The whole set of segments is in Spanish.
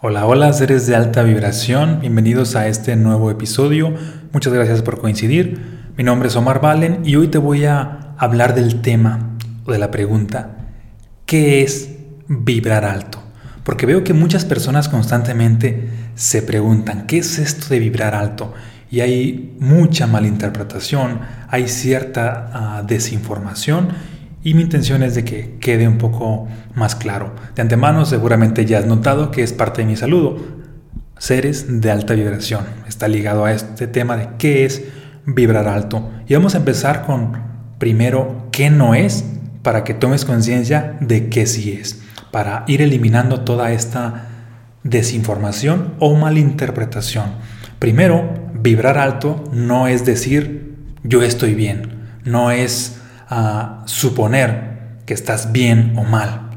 Hola, hola seres de alta vibración, bienvenidos a este nuevo episodio. Muchas gracias por coincidir. Mi nombre es Omar Valen y hoy te voy a hablar del tema o de la pregunta, ¿qué es vibrar alto? Porque veo que muchas personas constantemente se preguntan, ¿qué es esto de vibrar alto? Y hay mucha malinterpretación, hay cierta ah, desinformación y mi intención es de que quede un poco más claro. De antemano seguramente ya has notado que es parte de mi saludo. Seres de alta vibración. Está ligado a este tema de qué es vibrar alto. Y vamos a empezar con primero qué no es para que tomes conciencia de qué sí es. Para ir eliminando toda esta desinformación o malinterpretación. Primero, vibrar alto no es decir yo estoy bien. No es a suponer que estás bien o mal.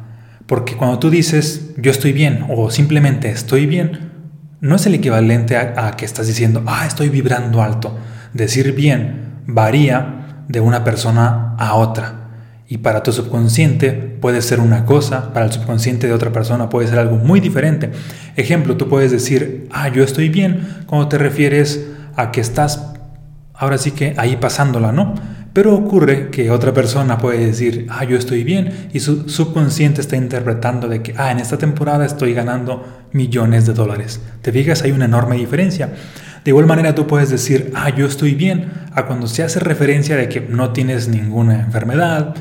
Porque cuando tú dices yo estoy bien o simplemente estoy bien, no es el equivalente a, que estás diciendo, ah, estoy vibrando alto. Decir bien varía de una persona a otra. Y para tu subconsciente puede ser una cosa, para el subconsciente de otra persona puede ser algo muy diferente. Ejemplo, tú puedes decir, ah, yo estoy bien, cuando te refieres a que estás ahora sí que ahí pasándola, ¿no? Pero ocurre que otra persona puede decir, ah, yo estoy bien, y su subconsciente está interpretando de que, ah, en esta temporada estoy ganando millones de dólares. ¿Te fijas? Hay una enorme diferencia. De igual manera tú puedes decir, ah, yo estoy bien, a cuando se hace referencia de que no tienes ninguna enfermedad,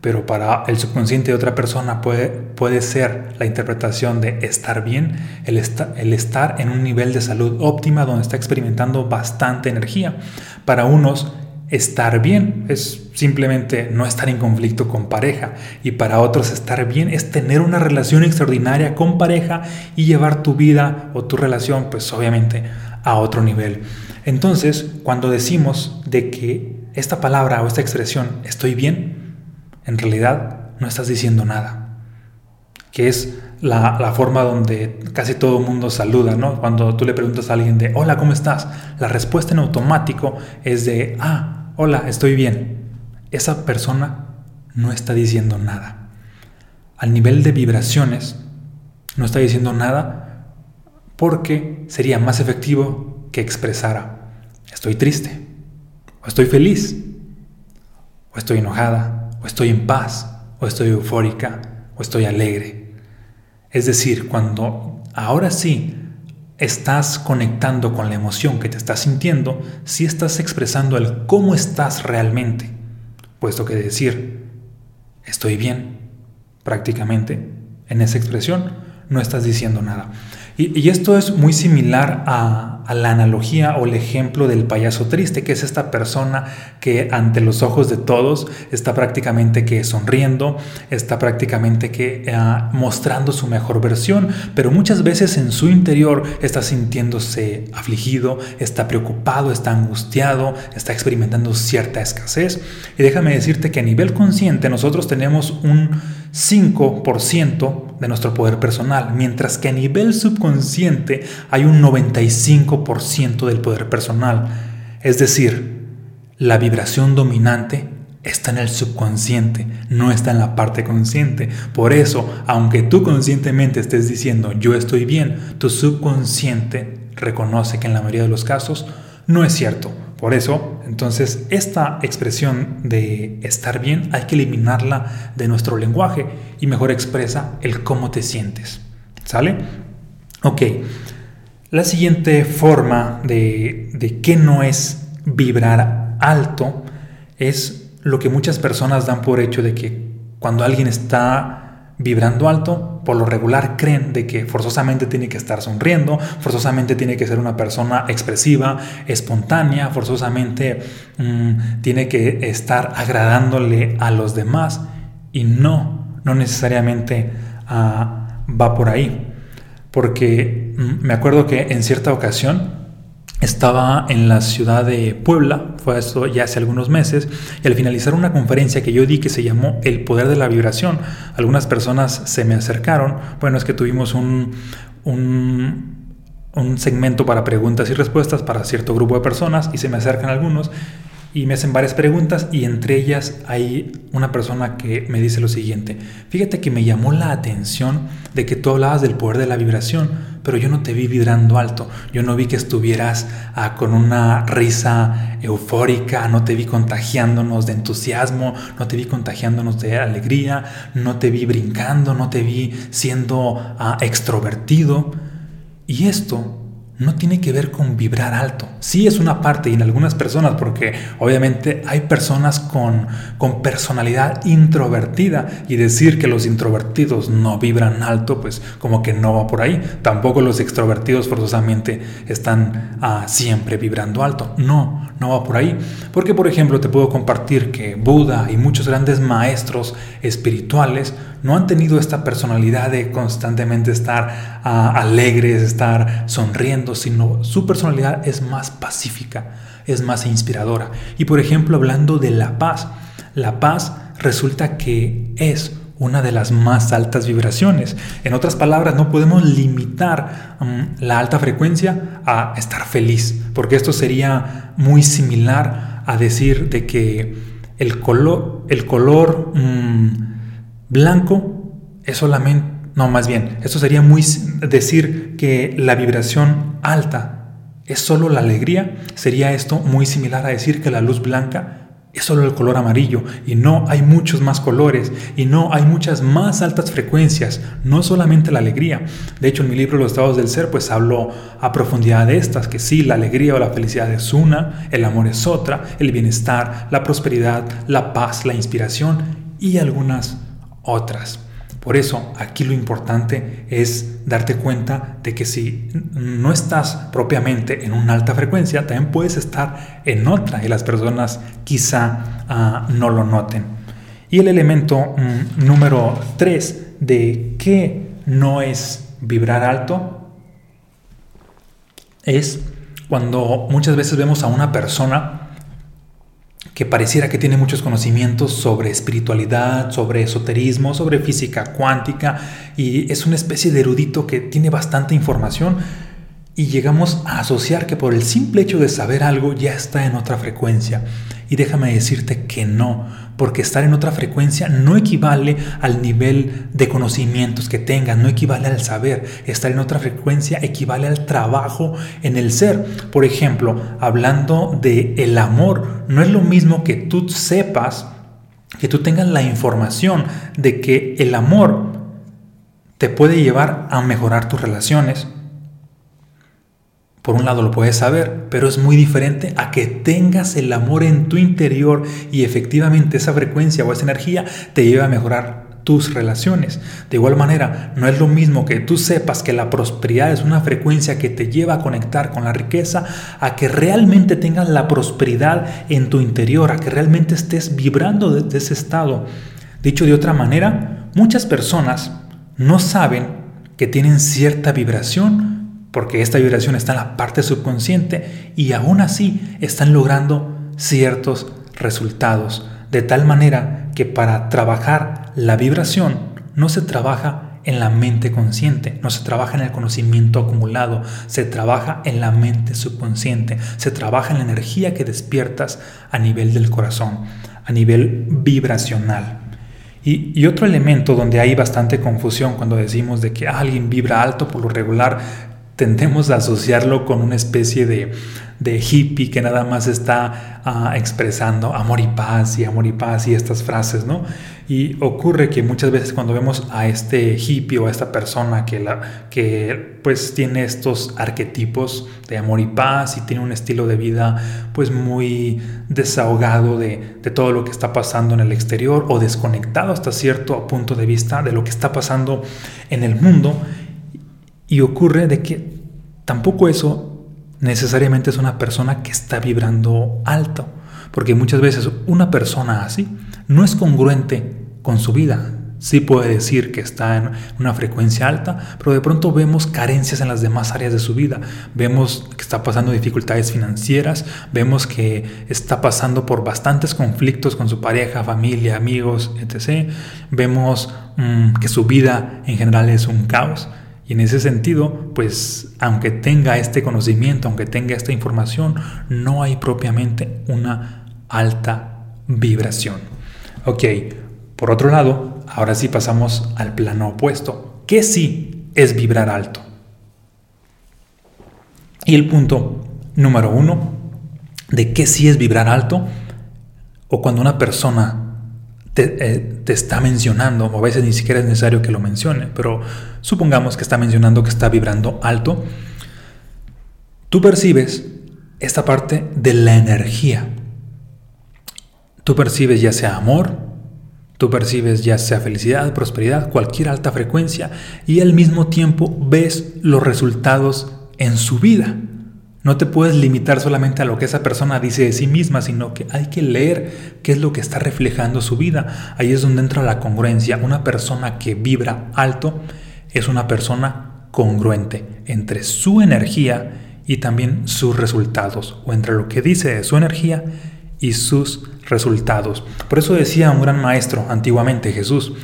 pero para el subconsciente de otra persona puede, puede ser la interpretación de estar bien, el, el estar en un nivel de salud óptima donde está experimentando bastante energía. Para unos estar bien es simplemente no estar en conflicto con pareja y para otros estar bien es tener una relación extraordinaria con pareja y llevar tu vida o tu relación pues obviamente a otro nivel. Entonces, cuando decimos de que esta palabra o esta expresión estoy bien, en realidad no estás diciendo nada, que es la, forma donde casi todo el mundo saluda, ¿no? Cuando tú le preguntas a alguien de, hola, ¿cómo estás? La respuesta en automático es de, ah, hola, estoy bien, esa persona no está diciendo nada. Al nivel de vibraciones, no está diciendo nada porque sería más efectivo que expresara, estoy triste, o estoy feliz, o estoy enojada, o estoy en paz, o estoy eufórica, o estoy alegre. Es decir, cuando ahora sí estás conectando con la emoción que te estás sintiendo si estás expresando el cómo estás realmente, puesto que decir estoy bien prácticamente en esa expresión no estás diciendo nada. Y, esto es muy similar a, la analogía o el ejemplo del payaso triste, que es esta persona que ante los ojos de todos está prácticamente que sonriendo, está prácticamente que ah, mostrando su mejor versión, pero muchas veces en su interior está sintiéndose afligido, está preocupado, está angustiado, está experimentando cierta escasez. Y déjame decirte que a nivel consciente nosotros tenemos un 5% de nuestro poder personal, mientras que a nivel subconsciente hay un 95% del poder personal. Es decir, la vibración dominante está en el subconsciente, no está en la parte consciente. Por eso, aunque tú conscientemente estés diciendo yo estoy bien, tu subconsciente reconoce que en la mayoría de los casos no es cierto. Por eso, entonces, esta expresión de estar bien hay que eliminarla de nuestro lenguaje y mejor expresa el cómo te sientes. ¿Sale? Ok. La siguiente forma de, de qué no es vibrar alto es lo que muchas personas dan por hecho de que cuando alguien está vibrando alto, por lo regular creen de que forzosamente tiene que estar sonriendo, forzosamente tiene que ser una persona expresiva, espontánea, forzosamente mm, tiene que estar agradándole a los demás y no, no necesariamente ah, va por ahí. Porque mm, me acuerdo que en cierta ocasión estaba en la ciudad de Puebla, fue esto ya hace algunos meses, y al finalizar una conferencia que yo di que se llamó El Poder de la Vibración, algunas personas se me acercaron, bueno, es que tuvimos un, un, un segmento para preguntas y respuestas para cierto grupo de personas y se me acercan algunos y me hacen varias preguntas y entre ellas hay una persona que me dice lo siguiente, fíjate que me llamó la atención de que tú hablabas del poder de la vibración, pero yo no te vi vibrando alto. Yo no vi que estuvieras ah, con una risa eufórica, no te vi contagiándonos de entusiasmo, no te vi contagiándonos de alegría, no te vi brincando, no te vi siendo ah, extrovertido. Y esto no tiene que ver con vibrar alto. Sí es una parte y en algunas personas, porque obviamente hay personas con, con personalidad introvertida y decir que los introvertidos no vibran alto, pues como que no va por ahí. Tampoco los extrovertidos forzosamente están ah, siempre vibrando alto. No, no va por ahí. Porque por ejemplo te puedo compartir que Buda y muchos grandes maestros espirituales no han tenido esta personalidad de constantemente estar ah, alegres, estar sonriendo, sino su personalidad es más pacífica, es más inspiradora. Y por ejemplo, hablando de la paz, la paz resulta que es una de las más altas vibraciones. En otras palabras, no podemos limitar mm, la alta frecuencia a estar feliz, porque esto sería muy similar a decir de que el color, mm, Blanco es solamente, no más bien, esto sería muy decir que la vibración alta es solo la alegría, sería esto muy similar a decir que la luz blanca es solo el color amarillo y no hay muchos más colores y no hay muchas más altas frecuencias, no solamente la alegría. De hecho, en mi libro Los estados del ser, pues hablo a profundidad de estas, que sí, la alegría o la felicidad es una, el amor es otra, el bienestar, la prosperidad, la paz, la inspiración y algunas otras. Por eso aquí lo importante es darte cuenta de que si no estás propiamente en una alta frecuencia, también puedes estar en otra y las personas quizá ah, no lo noten. Y el elemento mm, número 3 de qué no es vibrar alto es cuando muchas veces vemos a una persona que pareciera que tiene muchos conocimientos sobre espiritualidad, sobre esoterismo, sobre física cuántica y es una especie de erudito que tiene bastante información y llegamos a asociar que por el simple hecho de saber algo ya está en otra frecuencia. Y déjame decirte que no, porque estar en otra frecuencia no equivale al nivel de conocimientos que tengas, no equivale al saber. Estar en otra frecuencia equivale al trabajo en el ser. Por ejemplo, hablando de el amor, no es lo mismo que tú sepas, que tú tengas la información de que el amor te puede llevar a mejorar tus relaciones, por un lado lo puedes saber, pero es muy diferente a que tengas el amor en tu interior y efectivamente esa frecuencia o esa energía te lleve a mejorar tus relaciones. De igual manera, no es lo mismo que tú sepas que la prosperidad es una frecuencia que te lleva a conectar con la riqueza, a que realmente tengas la prosperidad en tu interior, a que realmente estés vibrando desde ese estado. Dicho de otra manera, muchas personas no saben que tienen cierta vibración porque esta vibración está en la parte subconsciente y aún así están logrando ciertos resultados. De tal manera que para trabajar la vibración no se trabaja en la mente consciente, no se trabaja en el conocimiento acumulado, se trabaja en la mente subconsciente, se trabaja en la energía que despiertas a nivel del corazón, a nivel vibracional. Y, otro elemento donde hay bastante confusión cuando decimos de que alguien vibra alto por lo regular, tendemos a asociarlo con una especie de, hippie que nada más está ah, expresando amor y paz y amor y paz y estas frases, ¿no? Y ocurre que muchas veces cuando vemos a este hippie o a esta persona que, la, que pues tiene estos arquetipos de amor y paz y tiene un estilo de vida pues muy desahogado de, de todo lo que está pasando en el exterior o desconectado hasta cierto punto de vista de lo que está pasando en el mundo, y ocurre de que tampoco eso necesariamente es una persona que está vibrando alto, porque muchas veces una persona así no es congruente con su vida. Sí puede decir que está en una frecuencia alta, pero de pronto vemos carencias en las demás áreas de su vida. Vemos que está pasando dificultades financieras, vemos que está pasando por bastantes conflictos con su pareja, familia, amigos, etc. Vemos mm, que su vida en general es un caos. Y en ese sentido, pues aunque tenga este conocimiento, aunque tenga esta información, no hay propiamente una alta vibración. Ok, por otro lado, ahora sí pasamos al plano opuesto. ¿Qué sí es vibrar alto? Y el punto número uno de qué sí es vibrar alto o cuando una persona eh, te, está mencionando, o a veces ni siquiera es necesario que lo mencione, pero supongamos que está mencionando que está vibrando alto, tú percibes esta parte de la energía. Tú percibes ya sea amor, tú percibes ya sea felicidad, prosperidad, cualquier alta frecuencia, y al mismo tiempo ves los resultados en su vida. No te puedes limitar solamente a lo que esa persona dice de sí misma, sino que hay que leer qué es lo que está reflejando su vida. Ahí es donde entra la congruencia. Una persona que vibra alto es una persona congruente entre su energía y también sus resultados, o entre lo que dice de su energía y sus resultados. Por eso decía un gran maestro antiguamente, Jesús,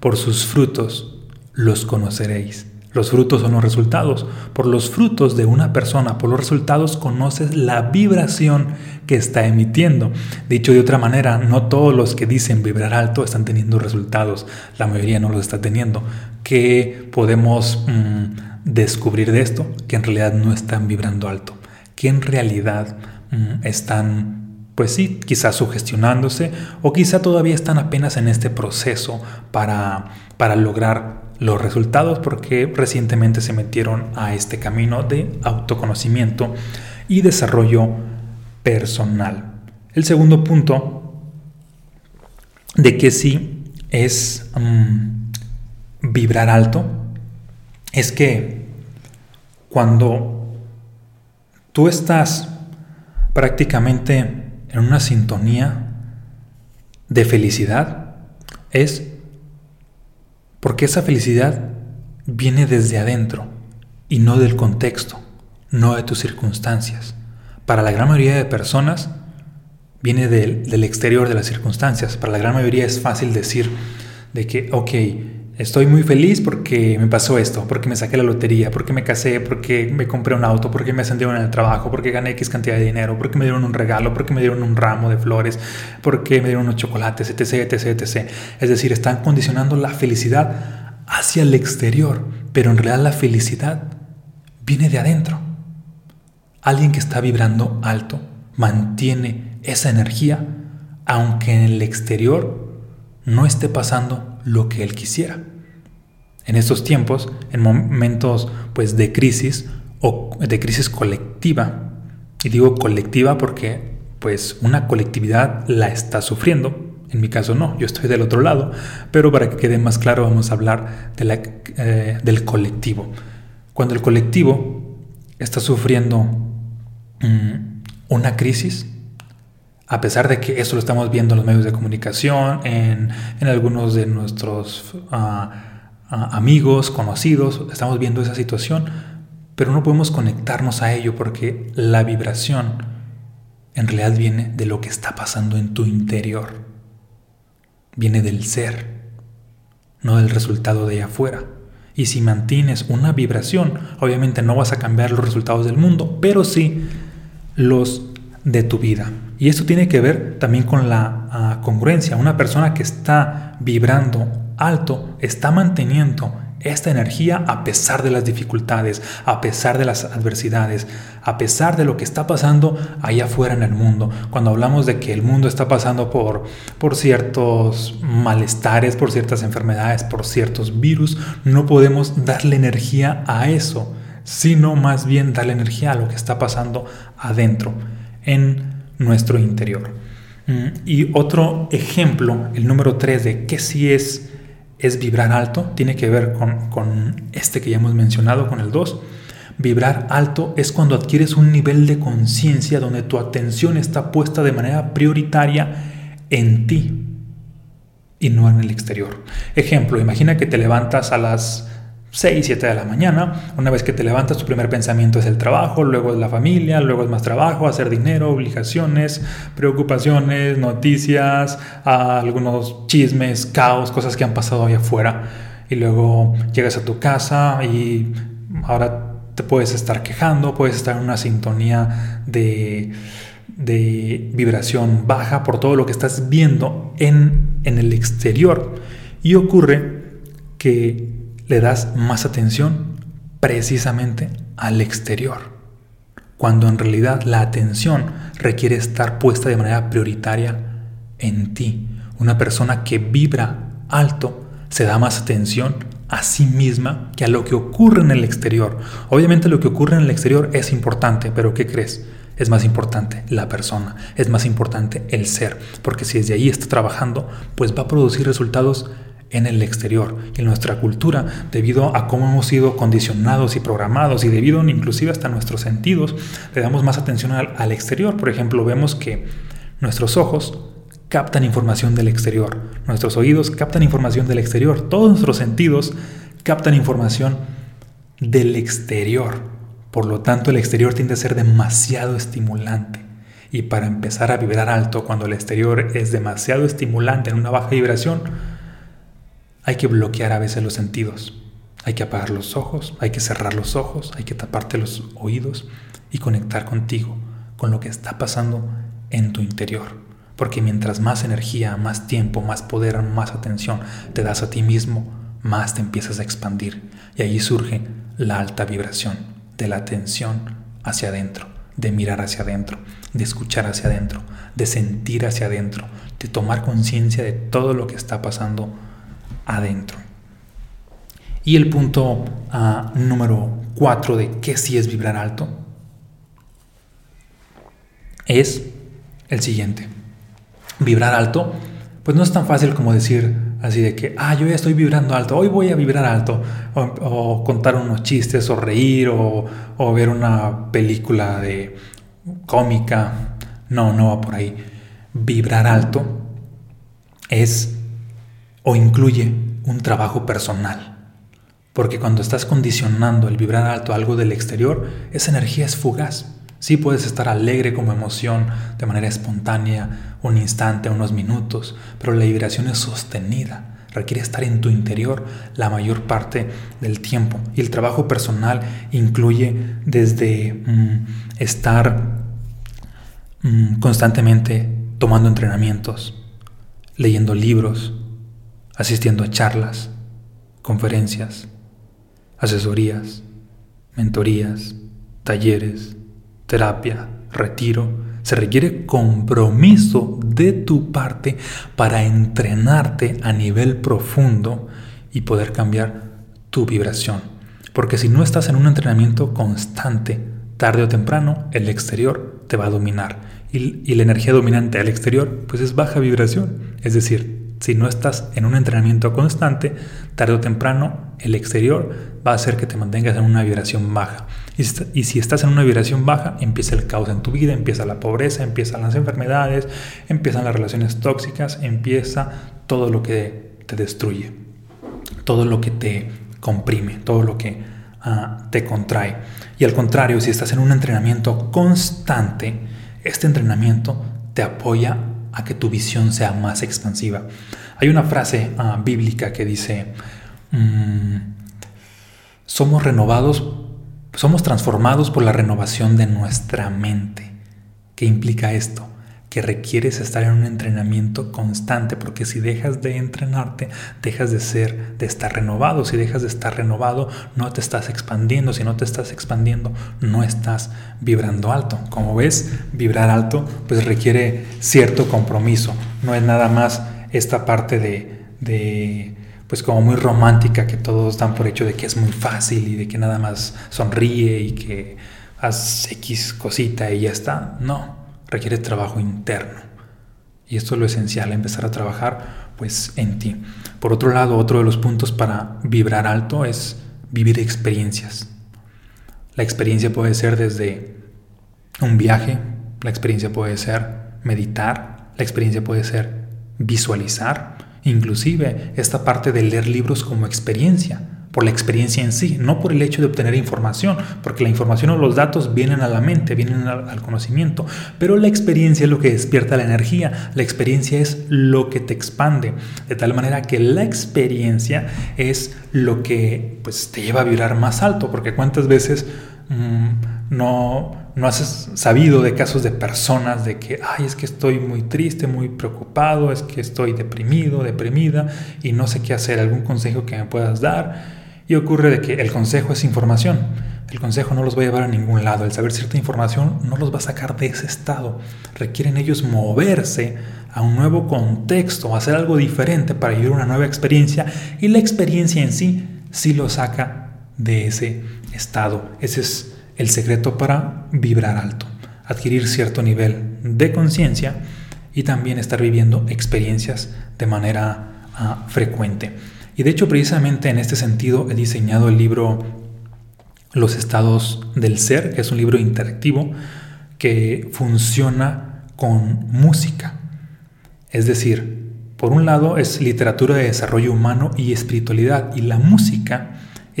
por sus frutos los conoceréis. Los frutos son los resultados. Por los frutos de una persona, por los resultados, conoces la vibración que está emitiendo. Dicho de otra manera, no todos los que dicen vibrar alto están teniendo resultados. La mayoría no los está teniendo. ¿Qué podemos mm, descubrir de esto? Que en realidad no están vibrando alto. Que en realidad mm, están pues sí, quizás sugestionándose o quizá todavía están apenas en este proceso para, para lograr los resultados porque recientemente se metieron a este camino de autoconocimiento y desarrollo personal. El segundo punto de que sí es mm, vibrar alto es que cuando tú estás prácticamente en una sintonía de felicidad es porque esa felicidad viene desde adentro y no del contexto, no de tus circunstancias. Para la gran mayoría de personas viene del, exterior de las circunstancias. Para la gran mayoría es fácil decir de que, ok, Estoy muy feliz porque me pasó esto, porque me saqué la lotería, porque me casé, porque me compré un auto, porque me ascendieron en el trabajo, porque gané X cantidad de dinero, porque me dieron un regalo, porque me dieron un ramo de flores, porque me dieron unos chocolates, etc, etc, etc. Es decir, están condicionando la felicidad hacia el exterior, pero en realidad la felicidad viene de adentro. Alguien que está vibrando alto mantiene esa energía, aunque en el exterior no esté pasando lo que él quisiera en estos tiempos, en momentos pues de crisis o de crisis colectiva. Y digo colectiva porque pues una colectividad la está sufriendo. En mi caso no, yo estoy del otro lado. Pero para que quede más claro vamos a hablar de la, eh, del colectivo. Cuando el colectivo está sufriendo mm, una crisis, a pesar de que eso lo estamos viendo en los medios de comunicación, en, en algunos de nuestros... Uh, amigos, conocidos, estamos viendo esa situación, pero no podemos conectarnos a ello porque la vibración en realidad viene de lo que está pasando en tu interior. Viene del ser, no del resultado de afuera. Y si mantienes una vibración, obviamente no vas a cambiar los resultados del mundo, pero sí los de tu vida. Y esto tiene que ver también con la ah, congruencia. Una persona que está vibrando alto está manteniendo esta energía a pesar de las dificultades, a pesar de las adversidades, a pesar de lo que está pasando allá afuera en el mundo. Cuando hablamos de que el mundo está pasando por, por ciertos malestares, por ciertas enfermedades, por ciertos virus, no podemos darle energía a eso, sino más bien darle energía a lo que está pasando adentro, en nuestro interior. Mm, y otro ejemplo, el número 3 de qué sí es es vibrar alto, tiene que ver con, este que ya hemos mencionado, con el 2. Vibrar alto es cuando adquieres un nivel de conciencia donde tu atención está puesta de manera prioritaria en ti y no en el exterior. Ejemplo, imagina que te levantas a las 6, 7 de la mañana. Una vez que te levantas, tu primer pensamiento es el trabajo, luego es la familia, luego es más trabajo, hacer dinero, obligaciones, preocupaciones, noticias, algunos chismes, caos, cosas que han pasado ahí afuera. Y luego llegas a tu casa y ahora te puedes estar quejando, puedes estar en una sintonía de, de vibración baja por todo lo que estás viendo en, en el exterior. Y ocurre que le das más atención precisamente al exterior. cuando en realidad la atención requiere estar puesta de manera prioritaria en ti. Una persona que vibra alto se da más atención a sí misma que a lo que ocurre en el exterior. Obviamente lo que ocurre en el exterior es importante, pero ¿qué crees? Es más importante la persona, es más importante el ser, porque si desde ahí está trabajando, pues va a producir resultados en el exterior en nuestra cultura, debido a cómo hemos sido condicionados y programados y debido inclusive hasta nuestros sentidos, le damos más atención al, al exterior. Por ejemplo, vemos que nuestros ojos captan información del exterior, nuestros oídos captan información del exterior, todos nuestros sentidos captan información del exterior. Por lo tanto, el exterior tiende a ser demasiado estimulante. Y para empezar a vibrar alto, cuando el exterior es demasiado estimulante en una baja vibración, hay que bloquear a veces los sentidos. Hay que apagar los ojos, hay que cerrar los ojos, hay que taparte los oídos y conectar contigo, con lo que está pasando en tu interior. Porque mientras más energía, más tiempo, más poder, más atención te das a ti mismo, más te empiezas a expandir. Y ahí surge la alta vibración de la atención hacia adentro, de mirar hacia adentro, de escuchar hacia adentro, de sentir hacia adentro, de tomar conciencia de todo lo que está pasando adentro. Y el punto ah, número cuatro de qué sí es vibrar alto es el siguiente vibrar alto, pues no es tan fácil como decir así de que, ah, yo ya estoy vibrando alto, hoy voy a vibrar alto, o, contar unos chistes, o reír, o, o, ver una película de cómica. No, no va por ahí. Vibrar alto es o incluye un trabajo personal. Porque cuando estás condicionando el vibrar alto algo del exterior, esa energía es fugaz. Sí puedes estar alegre como emoción de manera espontánea, un instante, unos minutos, pero la vibración es sostenida. Requiere estar en tu interior la mayor parte del tiempo. Y el trabajo personal incluye desde mm, estar mm, constantemente tomando entrenamientos, leyendo libros, asistiendo a charlas, conferencias, asesorías, mentorías, talleres, terapia, retiro, se requiere compromiso de tu parte para entrenarte a nivel profundo y poder cambiar tu vibración. Porque si no estás en un entrenamiento constante, tarde o temprano, el exterior te va a dominar. Y, y la energía dominante al exterior, pues es baja vibración. Es decir, si no estás en un entrenamiento constante, tarde o temprano el exterior va a hacer que te mantengas en una vibración baja. Y si estás en una vibración baja, empieza el caos en tu vida, empieza la pobreza, empiezan las enfermedades, empiezan las relaciones tóxicas, empieza todo lo que te destruye, todo lo que te comprime, todo lo que ah, te contrae. Y al contrario, si estás en un entrenamiento constante, este entrenamiento te apoya a que tu visión sea más expansiva. Hay una frase ah, bíblica que dice, mm, somos renovados, somos transformados por la renovación de nuestra mente. ¿Qué implica esto? que requieres estar en un entrenamiento constante, porque si dejas de entrenarte, dejas de ser, de estar renovado. Si dejas de estar renovado, no te estás expandiendo. Si no te estás expandiendo, no estás vibrando alto. Como ves, vibrar alto pues requiere cierto compromiso. No es nada más esta parte de, de pues como muy romántica que todos dan por hecho de que es muy fácil y de que nada más sonríe y que haz X cosita y ya está. No, requiere trabajo interno. Y esto es lo esencial, empezar a trabajar pues en ti. Por otro lado, otro de los puntos para vibrar alto es vivir experiencias. La experiencia puede ser desde un viaje, la experiencia puede ser meditar, la experiencia puede ser visualizar, inclusive esta parte de leer libros como experiencia por la experiencia en sí, no por el hecho de obtener información, porque la información o los datos vienen a la mente, vienen al, conocimiento, pero la experiencia es lo que despierta la energía, la experiencia es lo que te expande, de tal manera que la experiencia es lo que pues, te lleva a vibrar más alto, porque cuántas veces mm, no, no has sabido de casos de personas de que, ay, es que estoy muy triste, muy preocupado, es que estoy deprimido, deprimida y no sé qué hacer, algún consejo que me puedas dar y ocurre de que el consejo es información, el consejo no los va a llevar a ningún lado. El saber cierta información no los va a sacar de ese estado. Requieren ellos moverse a un nuevo contexto, hacer algo diferente para vivir una nueva experiencia y la experiencia en sí sí lo saca de ese estado. Ese es el secreto para vibrar alto, adquirir cierto nivel de conciencia y también estar viviendo experiencias de manera ah, frecuente. Y de hecho precisamente en este sentido he diseñado el libro Los estados del ser, que es un libro interactivo que funciona con música. Es decir, por un lado es literatura de desarrollo humano y espiritualidad y la música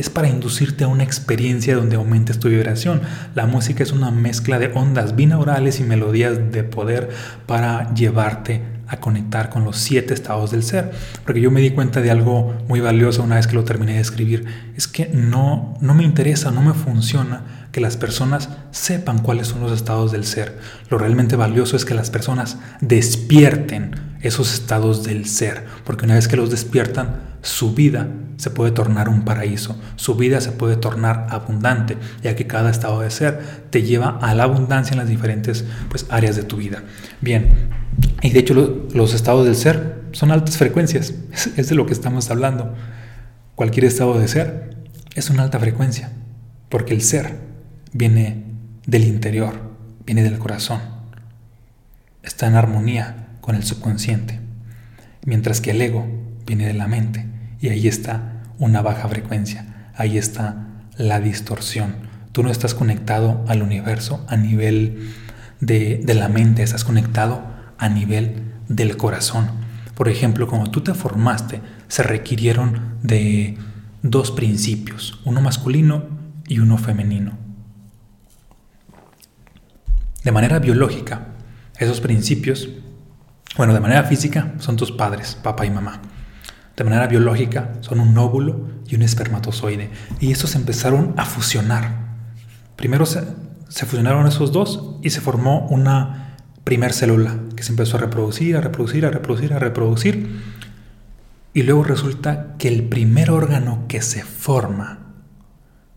es para inducirte a una experiencia donde aumentes tu vibración. La música es una mezcla de ondas binaurales y melodías de poder para llevarte a conectar con los siete estados del ser. Porque yo me di cuenta de algo muy valioso una vez que lo terminé de escribir. Es que no, no me interesa, no me funciona que las personas sepan cuáles son los estados del ser. Lo realmente valioso es que las personas despierten esos estados del ser. Porque una vez que los despiertan, su vida se puede tornar un paraíso, su vida se puede tornar abundante, ya que cada estado de ser te lleva a la abundancia en las diferentes pues, áreas de tu vida. Bien, y de hecho los estados del ser son altas frecuencias, es de lo que estamos hablando. Cualquier estado de ser es una alta frecuencia, porque el ser viene del interior, viene del corazón, está en armonía con el subconsciente, mientras que el ego viene de la mente y ahí está una baja frecuencia, ahí está la distorsión. Tú no estás conectado al universo a nivel de, la mente, estás conectado a nivel del corazón. Por ejemplo, como tú te formaste, se requirieron de dos principios, uno masculino y uno femenino. De manera biológica, esos principios, bueno, de manera física, son tus padres, papá y mamá de manera biológica son un óvulo y un espermatozoide. Y estos empezaron a fusionar. Primero se, fusionaron esos dos y se formó una primer célula que se empezó a reproducir, a reproducir, a reproducir, a reproducir. Y luego resulta que el primer órgano que se forma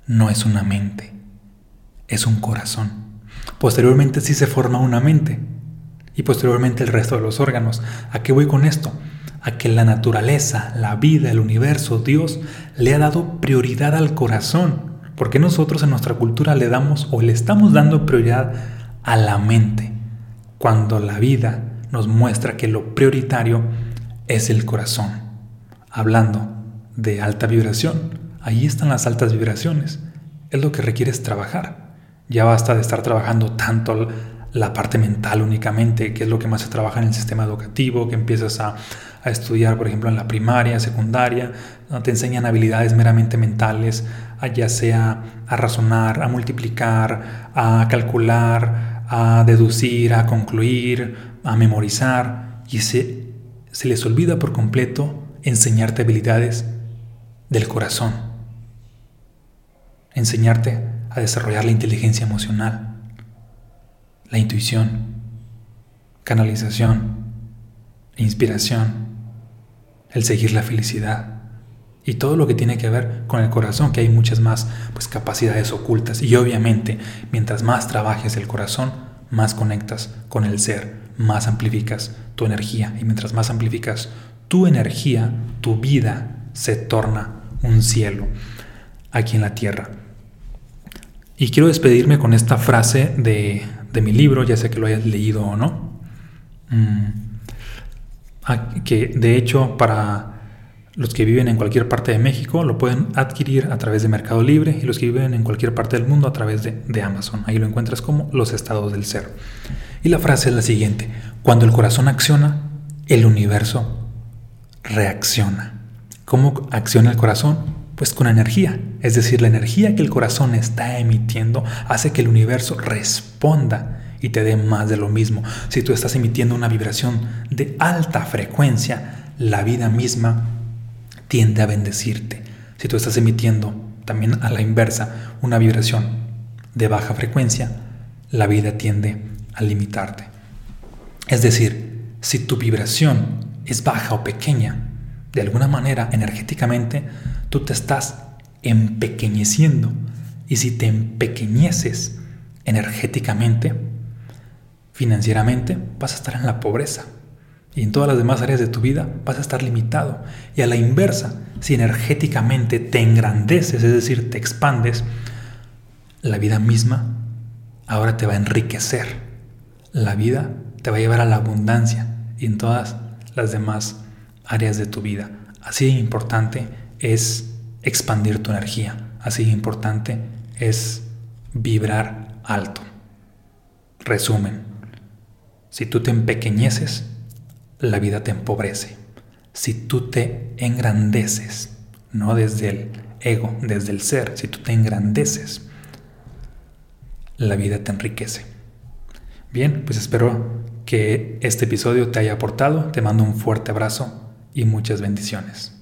no es una mente, es un corazón. Posteriormente sí se forma una mente y posteriormente el resto de los órganos. ¿A qué voy con esto? A que la naturaleza, la vida, el universo, Dios le ha dado prioridad al corazón. Porque nosotros en nuestra cultura le damos o le estamos dando prioridad a la mente, cuando la vida nos muestra que lo prioritario es el corazón. Hablando de alta vibración, ahí están las altas vibraciones. Es lo que requieres trabajar. Ya basta de estar trabajando tanto la parte mental únicamente, que es lo que más se trabaja en el sistema educativo, que empiezas a, estudiar, por ejemplo, en la primaria, secundaria, te enseñan habilidades meramente mentales, ya sea a razonar, a multiplicar, a calcular, a deducir, a concluir, a memorizar, y se, se les olvida por completo enseñarte habilidades del corazón, enseñarte a desarrollar la inteligencia emocional la intuición, canalización, inspiración, el seguir la felicidad y todo lo que tiene que ver con el corazón, que hay muchas más pues, capacidades ocultas. Y obviamente, mientras más trabajes el corazón, más conectas con el ser, más amplificas tu energía. Y mientras más amplificas tu energía, tu vida se torna un cielo aquí en la tierra. Y quiero despedirme con esta frase de, de mi libro, ya sea que lo hayas leído o no. Mm. Que de hecho para los que viven en cualquier parte de México lo pueden adquirir a través de Mercado Libre y los que viven en cualquier parte del mundo a través de, de Amazon. Ahí lo encuentras como los estados del ser. Y la frase es la siguiente. Cuando el corazón acciona, el universo reacciona. ¿Cómo acciona el corazón? Pues con energía, es decir, la energía que el corazón está emitiendo hace que el universo responda y te dé más de lo mismo. Si tú estás emitiendo una vibración de alta frecuencia, la vida misma tiende a bendecirte. Si tú estás emitiendo también a la inversa una vibración de baja frecuencia, la vida tiende a limitarte. Es decir, si tu vibración es baja o pequeña, de alguna manera energéticamente tú te estás empequeñeciendo Y si te empequeñeces energéticamente, financieramente, vas a estar en la pobreza. Y en todas las demás áreas de tu vida vas a estar limitado. Y a la inversa, si energéticamente te engrandeces, es decir, te expandes, la vida misma ahora te va a enriquecer. La vida te va a llevar a la abundancia y en todas las demás áreas de tu vida. Así importante es expandir tu energía. Así importante es vibrar alto. Resumen, si tú te empequeñeces, la vida te empobrece. Si tú te engrandeces, no desde el ego, desde el ser, si tú te engrandeces, la vida te enriquece. Bien, pues espero que este episodio te haya aportado. Te mando un fuerte abrazo y muchas bendiciones.